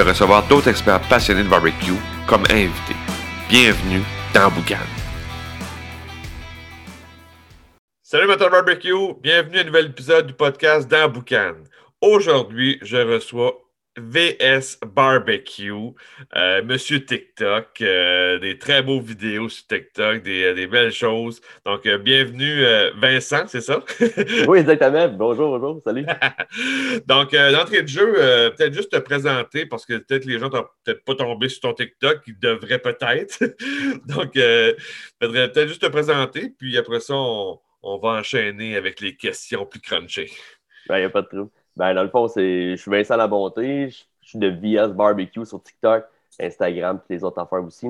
recevoir d'autres experts passionnés de barbecue comme invités. Bienvenue dans Boucan. Salut Matin Barbecue, bienvenue à un nouvel épisode du podcast dans Boucan. Aujourd'hui, je reçois VS Barbecue, euh, Monsieur TikTok, euh, des très beaux vidéos sur TikTok, des, euh, des belles choses. Donc, bienvenue Vincent, c'est ça? oui, exactement. Bonjour, bonjour, salut. Donc, d'entrée de jeu, peut-être juste te présenter parce que peut-être les gens n'ont peut-être pas tombé sur ton TikTok, ils devraient peut-être. Donc, peut-être juste te présenter, puis après ça, on, va enchaîner avec les questions plus crunchées. Il ben, n'y a pas de trouble. Ben, dans le fond, c'est, je suis Vincent La Bonté, je, suis de VS Barbecue sur TikTok, Instagram et les autres affaires aussi.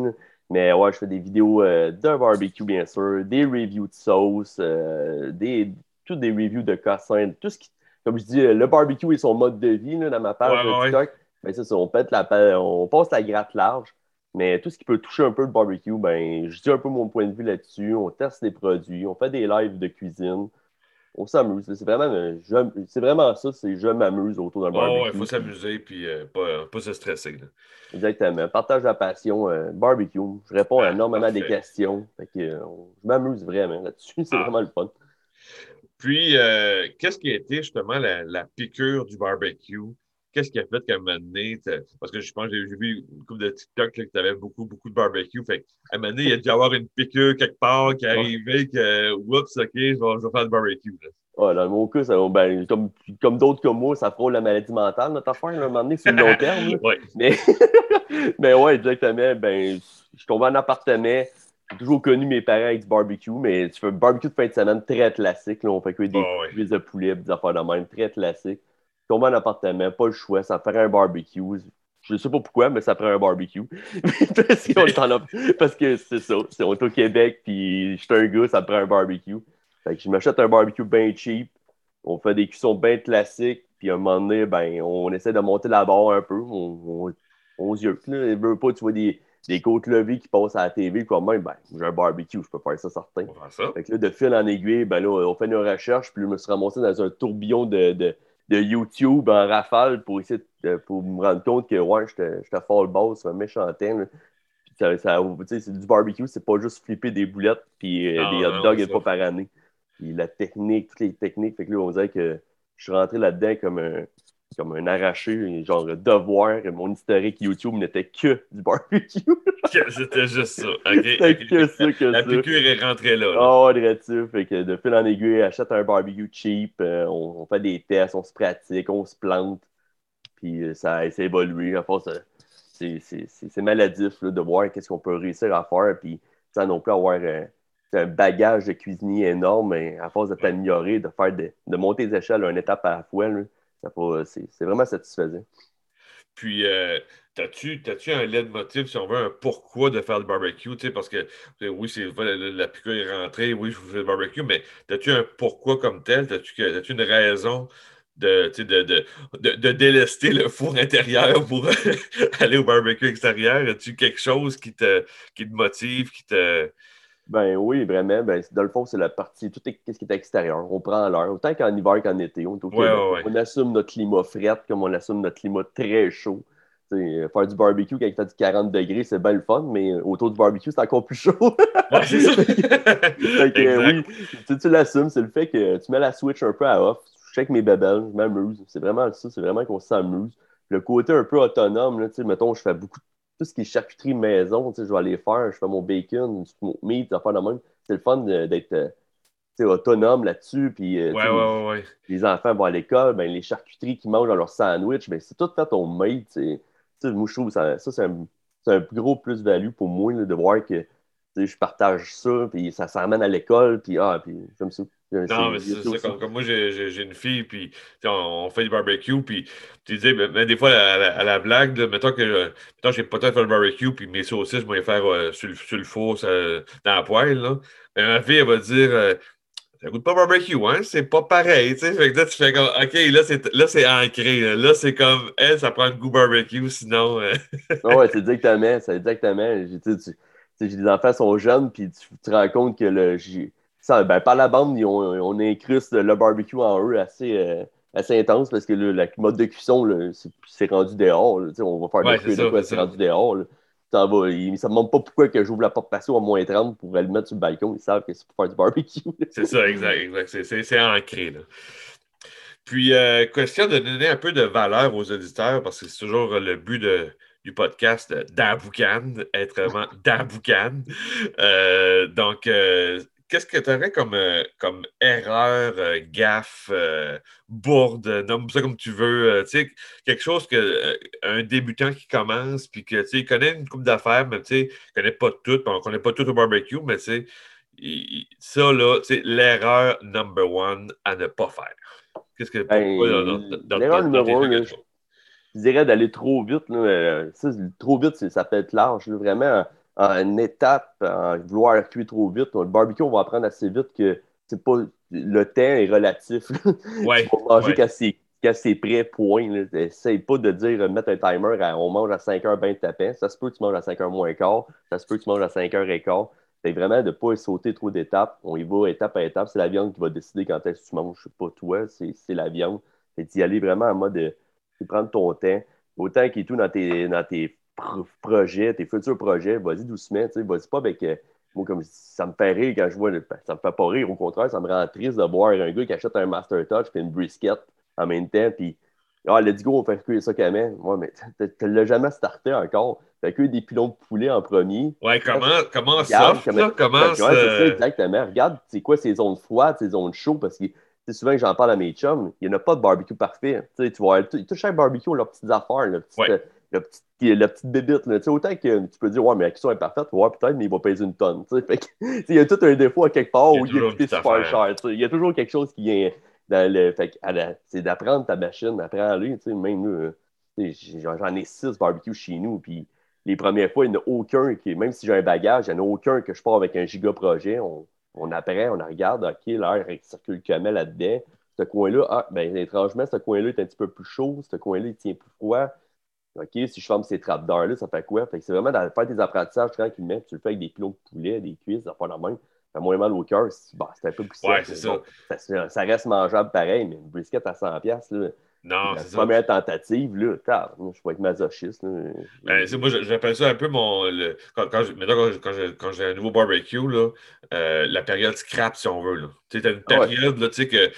Mais ouais, je fais des vidéos euh, de barbecue, bien sûr, des reviews de sauce, euh, des, tous des reviews de cossins, tout ce qui, comme je dis, le barbecue et son mode de vie dans ma page de TikTok. Ben, c'est ça, on, pète la, on passe la gratte large. Mais tout ce qui peut toucher un peu le barbecue, ben, je dis un peu mon point de vue là-dessus. On teste les produits, on fait des lives de cuisine on s'amuse. C'est vraiment, c'est vraiment ça, c'est je m'amuse autour d'un barbecue. Il faut s'amuser puis euh, pas, pas, se stresser. Exactement. Partage la passion, euh, barbecue. Je réponds ah, énormément à des questions. Fait que, euh, je m'amuse vraiment là-dessus. C'est ah. vraiment le fun. Puis, qu'est-ce qui a été justement la, la piqûre du barbecue? Qu'est-ce qui a fait qu'à un moment donné, parce que je pense que j'ai vu une couple de TikTok là, que tu avais beaucoup, beaucoup de barbecue. Fait à un moment donné, il y a dû y avoir une piqûre quelque part qui est arrivée que, oups, OK, je vais, je vais faire du barbecue. Là. dans mon cas, ça, ben, comme, comme d'autres comme moi, ça frôle la maladie mentale, notre affaire, à un moment donné, sur le long terme. ouais. Mais, mais ouais, exactement. Ben, je suis tombé en appartement. J'ai toujours connu mes parents avec du barbecue, mais tu fais un barbecue de fin de semaine très classique. Là. On fait que des oh, de poulet, des affaires de même, très classique tomber en appartement, pas le choix, ça ferait un barbecue. Je ne sais pas pourquoi, mais ça ferait un barbecue. parce, que c'est ça, c'est au Québec, puis je suis un gars, ça prend un barbecue. Fait que je m'achète un barbecue bien cheap, on fait des cuissons bien classiques, puis à un moment donné, ben, on essaie de monter la barre un peu, on, on, yeux. Là, veut pas, tu vois des, des côtes levées qui passent à la TV, quoi même, ben, j'ai un barbecue, je peux faire ça certain. Fait que là, de fil en aiguille, ben là, on fait une recherche, puis je me suis ramassé dans un tourbillon de de YouTube en rafale pour essayer pour me rendre compte que ouais, j'étais fall ball sur un méchant thème. Ça, ça, c'est du barbecue, c'est pas juste flipper des boulettes puis euh, des hot dogs une fois par année. Puis la technique, toutes les techniques, fait que là, on dirait que je suis rentré là-dedans comme un, comme un arraché, genre devoir. Mon historique YouTube n'était que du barbecue. C'était juste ça. C'était que ça, que La piqûre est rentrée là. Oh. Fait que de fil en aiguille, achète un barbecue cheap, euh, on, fait des tests, on se pratique, on se plante. Puis euh, ça, ça évolué. À force, c'est maladif de voir qu'est-ce qu'on peut réussir à faire. Puis sans non plus avoir euh, un bagage de cuisinier énorme, mais à force de t'améliorer, de faire de, de, monter les échelles une étape à la fois. Là, c'est vraiment satisfaisant. Puis, euh, as-tu un de motif, si on veut, un pourquoi de faire le barbecue? Parce que oui, c'est la, la, est rentrée, oui, je fais le barbecue, mais as-tu un pourquoi comme tel? As-tu as une raison de, de, de, de, délester le four intérieur pour aller au barbecue extérieur? As-tu quelque chose qui te, qui te motive, qui te. Ben oui, vraiment. Ben, dans le fond, c'est la partie, tout est, ce qui est extérieur. On prend l'heure, autant qu'en hiver qu'en été. On, on, assume notre climat fret comme on assume notre climat très chaud. faire du barbecue quand il fait du 40 degrés, c'est bien le fun, mais autour du barbecue, c'est encore plus chaud. ouais, c'est ça. oui, tu, tu l'assumes, c'est le fait que tu mets la switch un peu à off. Je check mes bébelles, je m'amuse. C'est vraiment ça, c'est vraiment qu'on s'amuse. Le côté un peu autonome, là, mettons, je fais beaucoup de tout ce qui est charcuterie maison, je vais aller faire, je fais mon bacon, mon meat, faire de même. C'est le fun d'être euh, autonome là-dessus. Puis, euh, ouais, ouais, les enfants vont à l'école, ben, les charcuteries qu'ils mangent dans leur sandwich, ben, c'est tout fait au made. Moi, je trouve ça, ça c'est un, un, gros plus-value pour moi de voir que je partage ça, puis ça s'amène à l'école, puis ah, puis j'aime ça. Non, mais c'est ça. Comme, moi, j'ai une fille, puis on, fait du barbecue, puis tu dis, ben, ben, des fois, à la, blague, mettons que je j'ai pas temps de faire le barbecue, puis mes saucisses, je vais les faire euh, sur, le, sur, le four, dans la poêle. Là. Mais ma fille, elle va dire, euh, ça goûte pas barbecue, hein? C'est pas pareil, tu sais. Fait que là, tu fais comme, OK, là, c'est, là, c'est ancré. Là, c'est comme, elle, ça prend le goût barbecue, sinon. Euh. ouais, c'est exactement, c'est exactement. J'ai, des enfants sont jeunes, puis tu, te rends compte que le, ça, ben, par la bande, on, on incruste le barbecue en eux assez, euh, assez intense parce que le la mode de cuisson, c'est, rendu dehors. on va faire ouais, des de quoi, c'est rendu dehors. Ça ne me demande pas pourquoi que j'ouvre la porte patio à moins 30 pour aller le mettre sur le balcon. Ils savent que c'est pour faire du barbecue. c'est ça, exact. exact. C'est ancré. Là. Puis, euh, question de donner un peu de valeur aux auditeurs, parce que c'est toujours le but de, du podcast d'Aboucan, être vraiment d'Aboucan. Euh, donc, euh, qu'est-ce que tu aurais comme, euh, comme erreur, euh, gaffe, euh, bourde, nomme ça comme tu veux, quelque chose que un débutant qui commence, puis que il connaît une coupe d'affaires, mais il ne connaît pas tout, on ne connaît pas tout au barbecue, mais il, ça, là, l'erreur number one à ne pas faire. Qu'est-ce que ben, L'erreur numéro un, je dirais d'aller trop vite. Là, ça, trop vite, ça peut être large. vraiment, en étape, en vouloir cuire trop vite. Le barbecue, on va apprendre assez vite que c'est pas le temps est relatif. Ouais, on va manger quand c'est prêt, point. Essaye pas de dire mettre un timer on mange à 5 heures bien tapant. Ça se peut que tu manges à 5 heures moins quart. Ça se peut que tu manges à 5 heures et quart. C'est vraiment de ne pas sauter trop d'étapes. On y va étape à étape. C'est la viande qui va décider quand est-ce que tu manges. pas toi, c'est la viande. C'est d'y aller vraiment en mode de, prendre ton temps. Autant qu'il est tout dans tes, dans tes projets, tes futurs projets, vas-y doucement, vas-y pas avec. Euh, moi, comme ça me fait rire quand je vois. Ben, ça me fait pas rire, au contraire, ça me rend triste de voir un gars qui achète un Master Touch et une brisket en même temps, puis ah, let's go, on fait cuire ça quand même. Ouais, mais tu l'as jamais starté encore. Fait que des pilons de poulet en premier. Ouais, comment, comment ça? Comment, comment ça? Euh, exactement. Regarde, c'est quoi ces zones froides, ces zones chaudes, parce que c'est souvent que j'en parle à mes chums, il n'y en a pas de barbecue parfait. tu vois, tout chaque barbecue ont leurs petites affaires, la petite, la petite bébite. Là. Autant que tu peux dire, ouais, mais la cuisson est parfaite, ouais, peut-être, mais il va peser une tonne. il y a tout un défaut à quelque part où il est super cher. Il y a toujours quelque chose qui vient dans le. Fait c'est d'apprendre ta machine, d'apprendre Même nous, j'en ai six barbecues chez nous, puis les premières fois, il n'y en a aucun qui, même si j'ai un bagage, il n'y en a aucun que je pars avec un giga projet. On, on apprend, on regarde, OK, l'air circule comment là-dedans. Ce coin-là, ah, ben, étrangement, ce coin-là est un petit peu plus chaud, ce coin-là, il tient plus froid. OK, si je ferme ces trappes d'air-là, ça fait quoi? Fait que c'est vraiment dans faire des apprentissages tranquillement, tu le fais avec des pilons de poulet, des cuisses, ça fait la même. Ça moins mal au cœur. Bah, c'est un peu plus ouais, c'est ça. ça. reste mangeable pareil, mais une brisket à 100$, là. Non. La première tentative, là, tard, je vais être masochiste. Là. Ben, moi, j'appelle ça un peu mon. Le, quand, quand, quand j'ai un nouveau barbecue, là, euh, la période scrap, si on veut. Tu as une ah période, là, tu sais, que.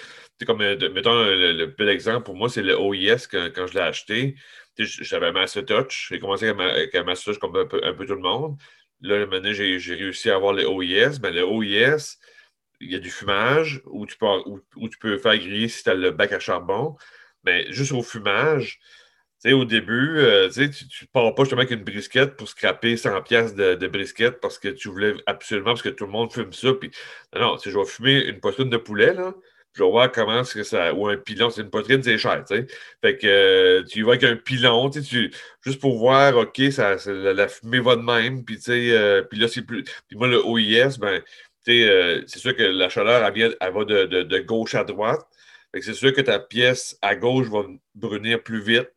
Comme, euh, mettons, le, bel exemple pour moi, c'est le OIS quand, quand je l'ai acheté j'avais un Master Touch. J'ai commencé avec un Master Touch comme un peu, tout le monde. Là, maintenant, j'ai réussi à avoir le OIS. Mais le OIS, il y a du fumage où tu peux, où, tu peux faire griller si tu as le bac à charbon. Mais juste au fumage, au début, euh, tu ne pars pas justement avec une brisquette pour scraper 100 pièces de, de, brisquette parce que tu voulais absolument, parce que tout le monde fume ça. Puis, non, non, je vais fumer une poitrine de poulet, là je vais voir comment que ça. Ou un pilon, c'est une poitrine, c'est cher, tu. Fait que euh, tu vas avec un pilon, tu juste pour voir, OK, ça, la, fumée va de même, euh, puis là, c'est plus. Puis moi, le OIS, ben, c'est sûr que la chaleur, vient, elle va de, gauche à droite. Que c'est sûr que ta pièce à gauche va brunir plus vite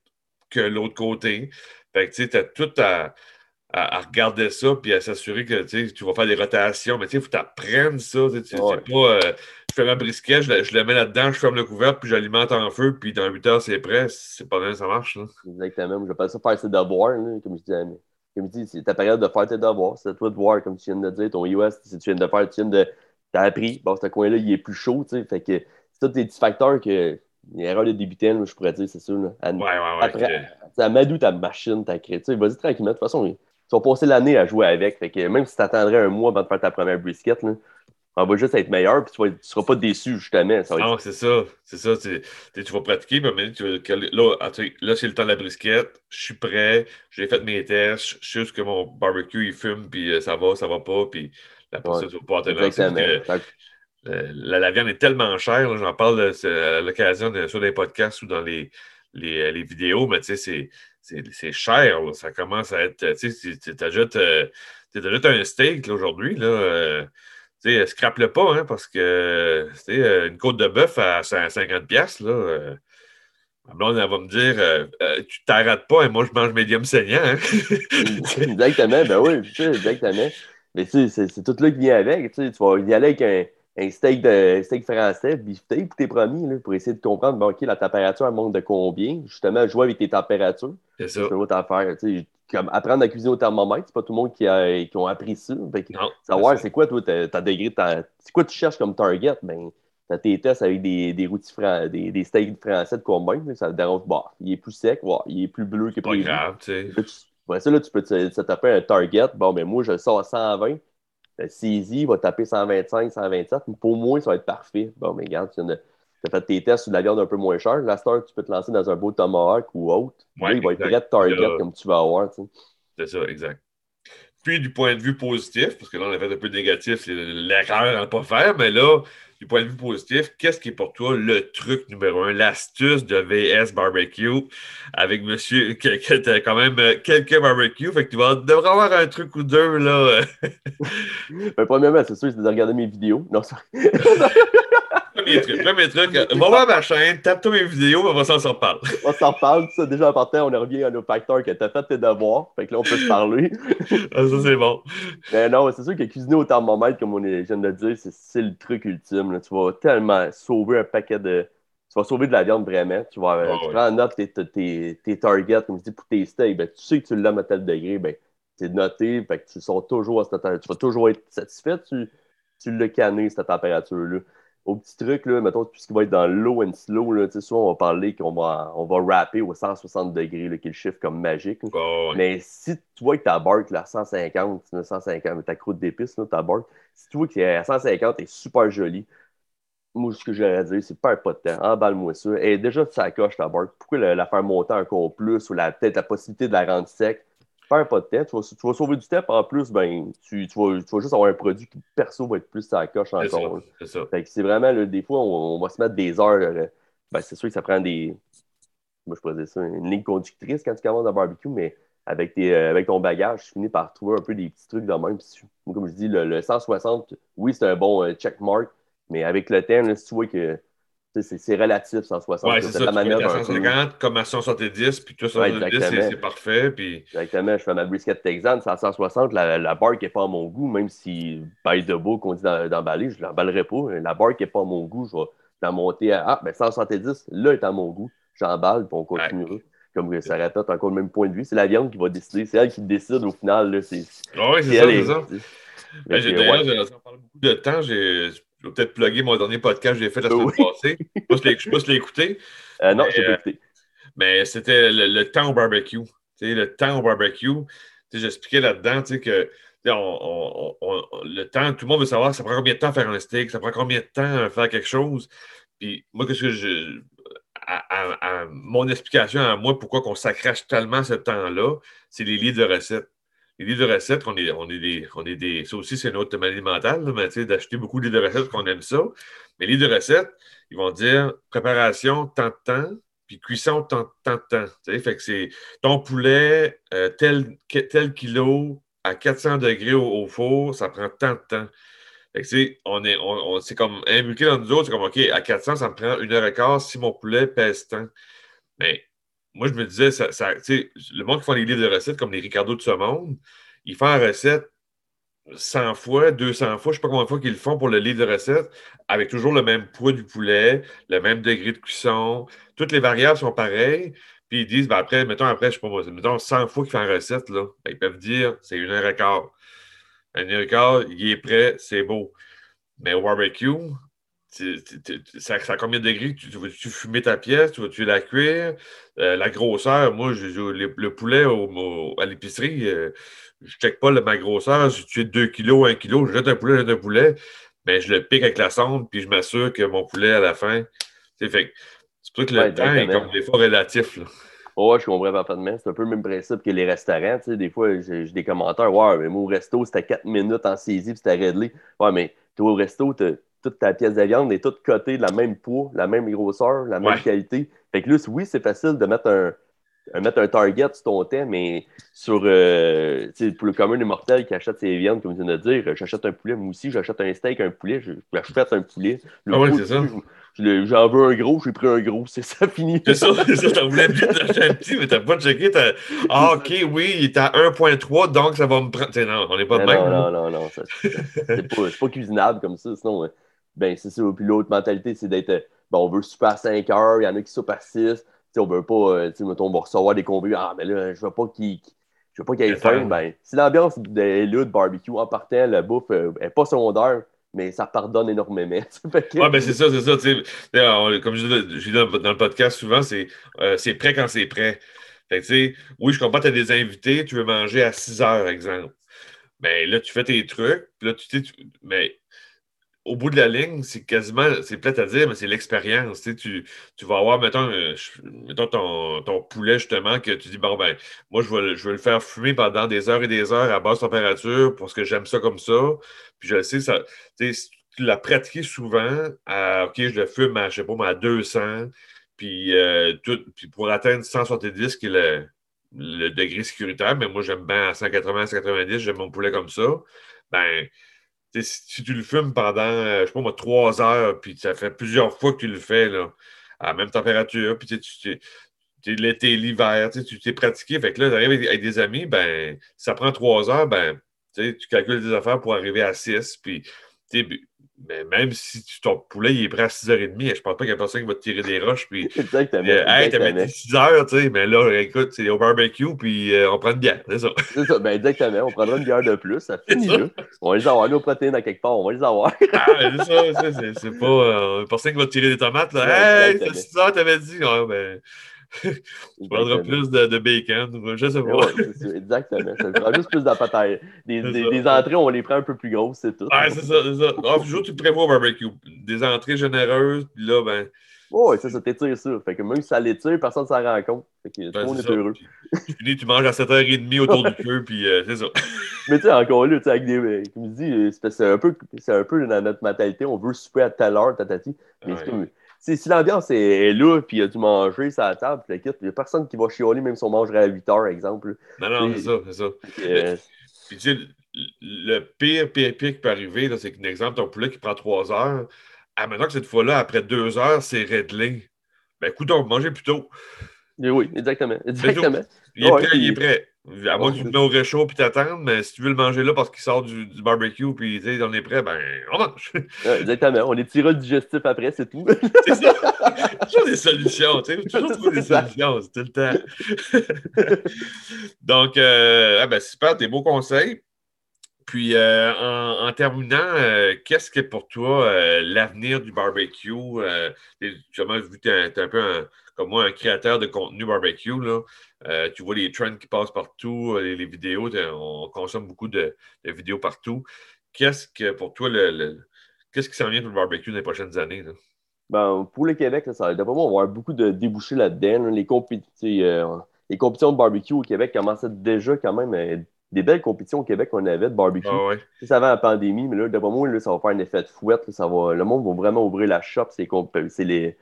que l'autre côté. Fait que tu as tout à à, regarder ça puis à s'assurer que tu vas faire des rotations. Mais il faut t'apprendre ça. Tu pas, euh, je fais ma brisquette, je, je le mets là-dedans, je ferme le couvercle, puis j'alimente en feu, puis dans 8 heures, c'est prêt. C'est pas bien, ça marche. Là. Exactement. Je pas ça faire ses devoirs, comme je disais. Comme je dis, c'est ta période de faire tes devoirs. C'est à toi de voir, comme tu viens de dire, ton US, si tu viens de faire, tu viens de. T'as appris, bon, ce coin-là, il est plus chaud, tu sais. Fait que tous des petits facteurs que. Une erreur de débutant, je pourrais dire, c'est sûr. Là. À, ouais, ouais, ouais. Après, okay. Madou ta machine, ta créé. Vas-y tranquillement. De toute façon, tu vas passer l'année à jouer avec. Fait que même si tu attendrais un mois avant de faire ta première brisket, là, on va juste être meilleur, puis tu ne seras pas déçu, justement. Ça Non, c'est ça. C'est ça. Tu, vas pratiquer, mais tu, là, ah, là c'est le temps de la brisquette. Je suis prêt. J'ai fait mes tests. Je sais juste que mon barbecue, il fume, puis euh, ça va, ça va pas. Puis la personne, ouais, tu vas pas Exactement. La, viande est tellement chère. J'en parle à l'occasion sur des podcasts ou dans les, les, vidéos, mais tu sais, c'est cher. Ça commence à être. Tu sais, tu ajoutes, un steak aujourd'hui. Tu sais, scrape-le pas, hein, parce que une côte de bœuf à 50$, là. Ma blonde, elle va me dire euh, euh, Tu t'arrêtes pas et moi, je mange médium saignant. Hein? exactement, ben oui, exactement. Mais tu sais, c'est tout là qui vient avec. Tu vas y aller avec un, steak, de, steak français, beefsteak, pour tes promis, là, pour essayer de comprendre bon, OK, la température, elle monte de combien? Justement, jouer avec tes températures. C'est ça. C'est une autre affaire. Tu sais, comme apprendre à cuisiner au thermomètre, c'est pas tout le monde qui a, qui ont appris ça. non, savoir c'est quoi, toi, ta, degré, c'est quoi tu cherches comme target? Ben, T'as tes tests avec des, des rôtis des, des steaks français de combien, ça te dérange. Bah, il est plus sec, il est plus bleu que. Pas grave, tu sais. ça, là, tu peux te, taper un target. Bon, mais ben, moi, je le sors à 120. CZ va taper 125, 127. pour moi, ça va être parfait. Bon, mais regarde, tu as fait tes tests sur de la viande un peu moins chère. La star, tu peux te lancer dans un beau tomahawk ou autre. Ouais, il va être prêt de target comme tu vas avoir. C'est ça, exact. Puis, du point de vue positif, parce que là, on a fait un peu négatif, c'est l'erreur à ne pas faire, mais là, du point de vue positif, qu'est-ce qui est pour toi le truc numéro un, l'astuce de VS Barbecue avec monsieur, qui a quand même euh, quelques barbecues, fait que tu vas, devrais avoir un truc ou deux, là. ben, premièrement, c'est sûr, c'est de regarder mes vidéos. Non, ça... premier truc, premier truc, va voir ma chaîne, tape-toi mes vidéos, on va s'en reparler. on s'en reparle, ça, déjà en partant, on revient à nos facteurs que t'as fait tes devoirs, fait que là, on peut se parler. ah, ça, c'est bon. Mais non, c'est sûr que cuisiner au thermomètre, comme on vient de le dire, c'est le truc ultime. Tu vas tellement sauver un paquet de. Tu vas sauver de la viande vraiment. Tu vas oh, tu prends en note tes, tes, tes, targets, comme je dis, pour tes steaks. Ben, tu sais que tu l'aimes à tel degré, ben, c'est noté. Fait que tu sors toujours à cette Tu vas toujours être satisfait. Tu, tu l'as canné, cette température-là au petit truc, là, mettons, tout ce qui va être dans low and slow, là, soit on va parler qu'on va, on va rapper au 160 degrés, là, qui est le chiffre comme magique. Mais si tu vois que ta barque là, à 150, 150, ta croûte d'épices, ta barque, si tu vois qu'à 150 est super jolie, moi, ce que j'aurais dire, c'est pas un pas de temps, emballe-moi ça. Et déjà, ça coche ta barque. Pourquoi la, faire monter encore plus ou peut-être la possibilité de la rendre sec? Pas de temps, tu vas, tu vas, sauver du temps. En plus, ben, tu, tu, vas, tu, vas, juste avoir un produit qui, perso, va être plus ça coche encore. C'est ça. c'est vraiment, des fois, on, va se mettre des heures. Euh, ben, c'est sûr que ça prend des. Moi, je pourrais ça, une ligne conductrice quand tu commences à barbecue, mais avec, tes, euh, avec ton bagage, tu finis par trouver un peu des petits trucs de même. comme je dis, le, 160, oui, c'est un bon euh, checkmark, mais avec le temps, si tu vois que c'est relatif, 160. Oui, c'est ça. Tu manière 150 comme à 170, puis tout 170, c'est parfait. Puis... Exactement. Je fais ma brisket texane, c'est à 160. La, la barque n'est pas à mon goût, même si bail de beau qu'on dit d'emballer, je ne l'emballerai pas. La barque n'est pas à mon goût. Je vais la monter à ah, ben 170, là, est à mon goût. J'emballe, puis on continuera. Comme ça répète encore le même point de vue. C'est la viande qui va décider. C'est elle qui décide au final. Oui, c'est ça, c'est ça. Ben, D'ailleurs, ça parle beaucoup de temps. J'ai je vais peut-être plugger mon dernier podcast que j'ai fait la semaine passée. Je ne l'as écouté. Euh, non, je l'ai pas écouté. Mais c'était le, temps au barbecue. le temps au barbecue. J'expliquais là-dedans que le temps, tout le monde veut savoir ça prend combien de temps à faire un steak, ça prend combien de temps à faire quelque chose. Puis moi, qu'est-ce que je. À, mon explication à moi, pourquoi on s'accroche tellement ce temps-là, c'est les livres de recettes les livres de recettes, on est, on est des. On est des ça aussi, c'est une autre maladie mentale, mais d'acheter beaucoup de livres de recettes qu'on aime ça. Mais les livres de recettes, ils vont dire préparation, tant de temps, puis cuisson, tant, tant de temps. C'est ton poulet, euh, tel, tel kilo à 400 degrés au, four, ça prend tant de temps. On est, on, c'est comme imbriqué dans nous autres, c'est comme OK, à 400, ça me prend une heure et quart si mon poulet pèse tant. Mais moi, je me disais, ça, le monde qui fait les livres de recettes, comme les Ricardo de ce monde, ils font la recette 100 fois, 200 fois, je ne sais pas combien de fois qu'ils le font pour le livre de recettes, avec toujours le même poids du poulet, le même degré de cuisson. Toutes les variables sont pareilles. Puis ils disent, ben après, mettons, après, je sais pas moi, mettons 100 fois qu'ils font la recette, là, ben, ils peuvent dire, c'est une heure et quart. Une heure et quart, il est prêt, c'est beau. Mais au barbecue, ça, ça, a combien de degrés? Tu, tu, fumer ta pièce? Tu vas-tu la cuire? Euh, la grosseur, moi, je, le, poulet à l'épicerie, euh, je ne check pas ma grosseur. Si tu es 2 kg, 1 kg, je jette un poulet, je jette un poulet, mais je le pique avec la sonde, puis je m'assure que mon poulet, à la fin. C'est fait c'est pour ça que le temps est comme des fois relatif. Là. Oh, je comprends parfaitement. C'est un peu le même principe que les restaurants. Tu sais, des fois, j'ai des commentaires. Ouais, mais moi, au resto, c'était 4 minutes en saisie, puis c'était réglé. Ouais, mais toi, au resto, tu toute ta pièce de viande est toute cotée de la même poids, la même grosseur, la même qualité. Fait que là, oui, c'est facile de mettre un, mettre un target sur ton thème, mais sur euh, pour le commun des mortels qui achète ses viandes, comme tu viens de dire, j'achète un poulet, moi aussi, j'achète un steak, un poulet, je, j'achète un poulet. ah oui, c'est ça. J'en veux un gros, j'ai pris un gros, c'est ça fini. C'est ça, c'est ça. T'en voulais bien acheter un petit, mais t'as pas checké. Ah, ok, oui, il est à 1.3, donc ça va me prendre. non, on n'est pas de même. Non, non, non, non. C'est pas, pas, cuisinable comme ça. Sinon, ben, c'est ça. Puis l'autre mentalité, c'est d'être. Ben, on veut super à 5 heures, il y en a qui soupent à 6. T'sais, on veut pas, euh, tu sais, on va recevoir des convives. Ah, mais là, je veux pas qu'il je veux pas qu'il y ait faim. Ben, si l'ambiance est là de barbecue, en partant, la bouffe n'est euh, pas secondaire, mais ça pardonne énormément. Oui, ben c'est ça, c'est ça. comme je dis dans, le podcast souvent, c'est euh, prêt quand c'est prêt. Fait que, oui, je comprends, tu as des invités, tu veux manger à 6 heures, exemple. Mais là, tu fais tes trucs, là, tu, tu mais au bout de la ligne, c'est quasiment, c'est plate à dire, mais c'est l'expérience. Tu, tu, vas avoir, mettons, euh, ton, poulet, justement, que tu dis, bon, ben, moi, je vais, je le faire fumer pendant des heures et des heures à basse température parce que j'aime ça comme ça. Puis je sais, ça, tu l'as pratiqué souvent, à, OK, je le fume à, je sais pas, à 200, puis, euh, tout, puis pour atteindre 170, qui est le, le degré sécuritaire, mais moi, j'aime bien à 180, 190, j'aime mon poulet comme ça, ben, si tu le fumes pendant, euh, je sais pas moi, trois heures, puis ça fait plusieurs fois que tu le fais là, à la même température, puis tu es l'été, l'hiver, tu t'es pratiqué. Fait que là, tu arrives avec, des amis, ben, ça prend trois heures, ben, tu calcules des affaires pour arriver à six, puis mais même si ton poulet il est prêt à 6h30, je pense pas qu'il y a personne qui va te tirer des roches. Puis, exactement. Euh, hey, t'as mis 6 h tu sais, mais là, écoute, c'est au barbecue, puis euh, on prend une bière, c'est ça. C'est ça, ben exactement. On prendra une bière de plus, ça finit là. On va les avoir, nos protéines à quelque part, on va les avoir. ah, c'est ça, c'est pas euh, personne qui va te tirer des tomates, là. hey, t'as 6 h t'avais dit. Ouais, ben. tu prendras plus de, de, bacon, je sais pas. Ouais, exactement. Ça prend juste plus de pataille. Des, des, entrées, on les prend un peu plus grosses, c'est tout. Ouais, c'est ça, c'est ça. Ah, toujours, tu prévois au barbecue. Des entrées généreuses, puis là, ben. Oui, ça, ça t'étire ça. Fait que même si ça l'étire, personne ne s'en rend compte. Fait que tout le monde est, heureux. tu finis, tu manges à 7h30 autour du feu, puis euh, c'est ça. Mais tu sais, encore là, tu sais, avec des. Euh, comme je dis, euh, c'est un, peu, un peu dans notre mentalité. On veut souper à telle heure, tatati. Mais ouais si l'ambiance est, là, puis il y a du manger sur la table, il n'y a personne qui va chialer, même si on mangerait à 8 heures, exemple. Non, non, c'est ça, c'est ça. Euh, puis, tu sais, le pire, pire, pire qui peut arriver, c'est qu'un exemple, ton poulet qui prend 3 heures, à maintenant que cette fois-là, après 2 heures, c'est réglé. Ben, écoute, on va manger plus tôt. Oui, exactement. exactement. Il est prêt, il est prêt. À moins que tu te mets au réchaud puis t'attends, mais si tu veux le manger là parce qu'il sort du, barbecue puis on est prêt, ben on mange. exactement. On les tirera digestif après, c'est tout. c'est ça. Toujours des solutions, tu sais. Toujours trouver des solutions, c'est tout le temps. Donc, euh, ah ben, super, des beaux conseils. Puis, euh, en, terminant, euh, qu'est-ce que pour toi l'avenir du barbecue? justement, vu que tu es, un peu comme moi, un créateur de contenu barbecue, là, euh, tu vois les trends qui passent partout, euh, les, vidéos, on consomme beaucoup de, vidéos partout. Qu'est-ce que pour toi, le, qu'est-ce qui s'en vient pour le barbecue dans les prochaines années? Ben, pour le Québec, ça va vraiment avoir beaucoup de débouchés là-dedans. Les, euh, les compétitions de barbecue au Québec commençaient déjà quand même des belles compétitions au Québec qu'on avait de barbecue. Ah ça avant la pandémie, mais là, d'après moi, ça va faire un effet de fouette. ça va, le monde va vraiment ouvrir la shop c'est les,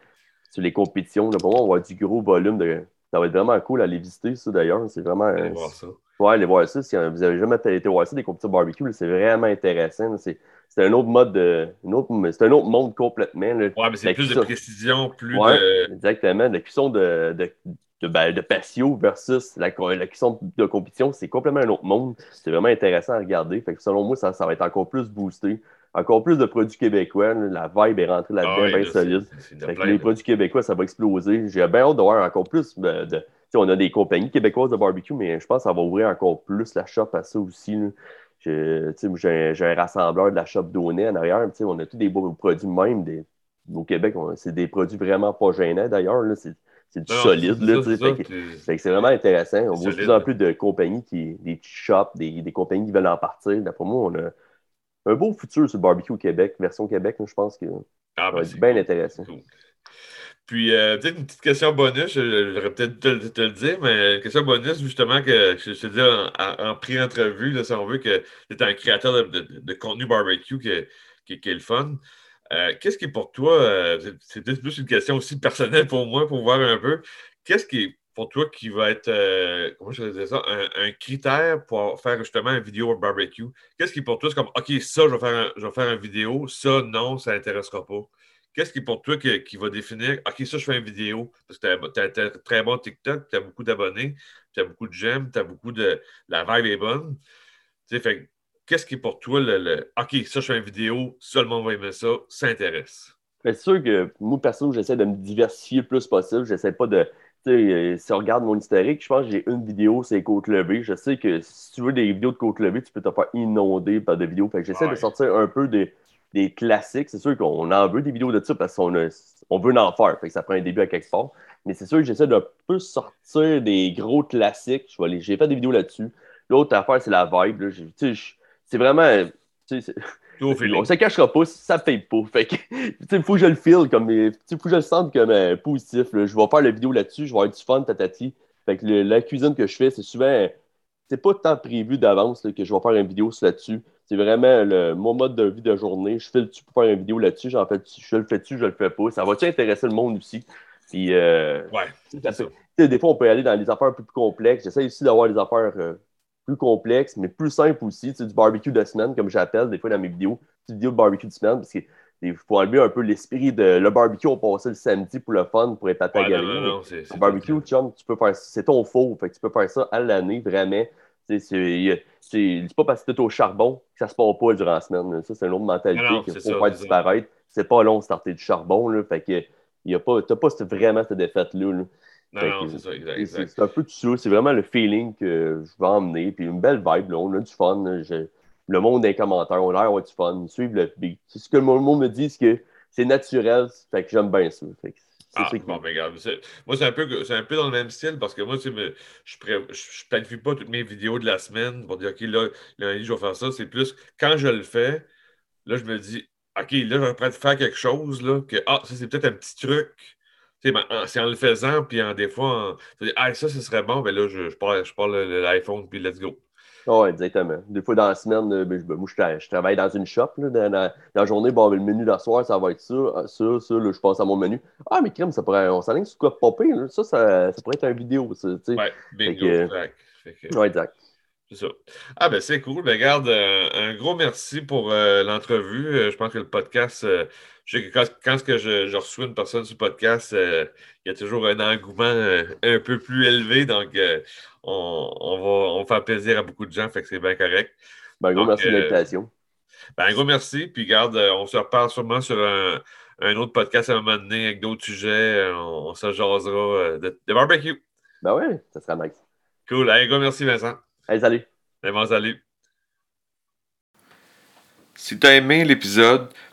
sur les compétitions. Pour moi, on va avoir du gros volume de, ça va être vraiment cool à aller visiter, ça d'ailleurs. C'est vraiment. Allez euh, voir ça. Ouais, aller voir ça. Si vous n'avez jamais été voir ça, des compétitions barbecue, c'est vraiment intéressant. C'est un autre mode de. C'est un autre monde complètement. Là. Ouais, mais c'est plus de précision, plus ouais, de. Exactement. La cuisson de, de, de, ben, de patio versus la, la cuisson de compétition, c'est complètement un autre monde. C'est vraiment intéressant à regarder. Fait que selon moi, ça, ça va être encore plus boosté encore plus de produits québécois. La vibe est rentrée là-dedans, ah bien solide. les produits québécois, ça va exploser. J'ai bien hâte de voir encore plus de. on a des compagnies québécoises de barbecue, mais je pense que ça va ouvrir encore plus la shop à ça aussi. J'ai un, rassembleur de la shop Donnet en arrière. On a tous des beaux produits même. Des, au Québec, c'est des produits vraiment pas gênants d'ailleurs. C'est du solide. C'est vraiment intéressant. On voit de plus en plus de compagnies, qui, des shops, des, des compagnies qui veulent en partir. Pour moi, on a, un beau futur sur le barbecue au Québec, version Québec, je pense que ah, ben, bien intéressant. Puis, euh, peut-être une petite question bonus, j'aurais peut-être te, te, le dire, mais une question bonus, justement, que je, te dis en, en, pré-entrevue, si on veut, que tu es un créateur de, contenu barbecue qui, qui, est le fun. Euh, qu'est-ce qui est pour toi, euh, c'est peut-être plus une question aussi personnelle pour moi, pour voir un peu, qu'est-ce qui est pour toi qui va être, euh, comment je vais ça, un, critère pour faire justement une vidéo barbecue? Qu'est-ce qui pour toi, c'est comme, OK, ça, je vais faire, je vais faire une vidéo, ça, non, ça n'intéressera pas. Qu'est-ce qui pour toi qui, va définir, OK, ça, je fais une vidéo, parce que tu as, très bon TikTok, tu as beaucoup d'abonnés, tu as beaucoup de j'aime, tu as beaucoup de. La vibe est bonne. Tu sais, fait qu'est-ce qui pour toi le, OK, ça, je fais une vidéo, seulement va aimer ça, ça intéresse? C'est sûr que moi, perso, j'essaie de me diversifier le plus possible. J'essaie pas de. Euh, si on regarde mon historique, je pense que j'ai une vidéo, c'est côte levée. Je sais que si tu veux des vidéos de côte levée, tu peux te faire inonder par des vidéos. Fait que j'essaie de sortir un peu des, des classiques. C'est sûr qu'on en veut des vidéos de ça parce qu'on on veut en faire. Fait que ça prend un début à quelque part. Mais c'est sûr que j'essaie de un peu sortir des gros classiques. J'ai fait des vidéos là-dessus. L'autre affaire, c'est la vibe. C'est vraiment. On se cachera pas, ça ne fait pas. Fait que, il faut que je le file comme. Faut que je le sente comme euh, positif. Je vais faire la vidéo là-dessus, je vais avoir du fun, tatati. Fait que la cuisine que je fais, c'est souvent. C'est pas tant prévu d'avance que je vais faire une vidéo là-dessus. C'est vraiment le, mon mode de vie de journée. Je file dessus pour faire une vidéo là-dessus. J'en fais, je le fais dessus, je le fais pas. Ça va-tu intéresser le monde aussi? Puis, euh, ouais, des fois, on peut aller dans des affaires un peu plus complexes. J'essaie aussi d'avoir des affaires euh, plus complexe, mais plus simple aussi. C'est du barbecue de semaine, comme j'appelle des fois dans mes vidéos. C'est vidéo de barbecue de semaine parce qu'il faut enlever un peu l'esprit de le barbecue, on passe le samedi pour le fun, pour être à ta ouais, barbecue, chum, tu peux faire c'est ton faux, fait que tu peux faire ça à l'année, vraiment. C'est pas parce que tu es au charbon que ça se passe pas durant la semaine. Ça, c'est une autre mentalité qu'il faut faire disparaître. C'est pas long de starter du charbon. Là, fait que tu n'as pas, pas vraiment cette défaite-là. Là. Non, c'est ça, exact. C'est un peu tout ça. C'est vraiment le feeling que je vais emmener. Puis une belle vibe, là. On a du fun. Le monde des commentaires, on a l'air du fun. Suivre le beat. C'est ce que le monde me dit, c'est que c'est naturel. Fait que j'aime bien ça. Fait ah, bon, mais regarde, moi, c'est un, peu, un peu dans le même style parce que moi, je ne je planifie pas toutes mes vidéos de la semaine pour dire, OK, là, lundi, je vais faire ça. C'est plus, quand je le fais, là, je me dis, OK, là, je vais faire quelque chose, là, que, ah, ça, c'est peut-être un petit truc ben, c'est en le faisant, puis en des fois, ah, ça, ce serait bon, ben là, je, je parle, je parle l'iPhone, puis let's go. oui, exactement. Des fois, dans la semaine, euh, ben, ben, moi, je, travaille dans une shop. Là, dans, la, journée, bon, le menu de soir, ça va être ça, ah, ça, ça. Là, je pense à mon menu. Ah, mais crème, ça pourrait, on s'enligne sur quoi popper. Là? Ça, ça, ça, pourrait être une vidéo. Ça, ouais, bingo, exact. Ouais, exact. C'est ça. Ah, ben c'est cool. Ben, regarde, euh, un gros merci pour euh, l'entrevue. je pense que le podcast quand, quand que je, reçois une personne sur le podcast, euh, il y a toujours un engouement euh, un peu plus élevé. Donc, euh, on, va, on faire plaisir à beaucoup de gens, fait que c'est bien correct. Ben, un gros merci de l'invitation. Ben, un gros merci. Puis, garde, on se reparle sûrement sur un, autre podcast à un moment donné avec d'autres sujets. On, se jasera de, barbecue. Ben oui, ça sera nice. Cool. un gros merci, Vincent. Allez, salut. Allez, salut. Si tu as aimé l'épisode,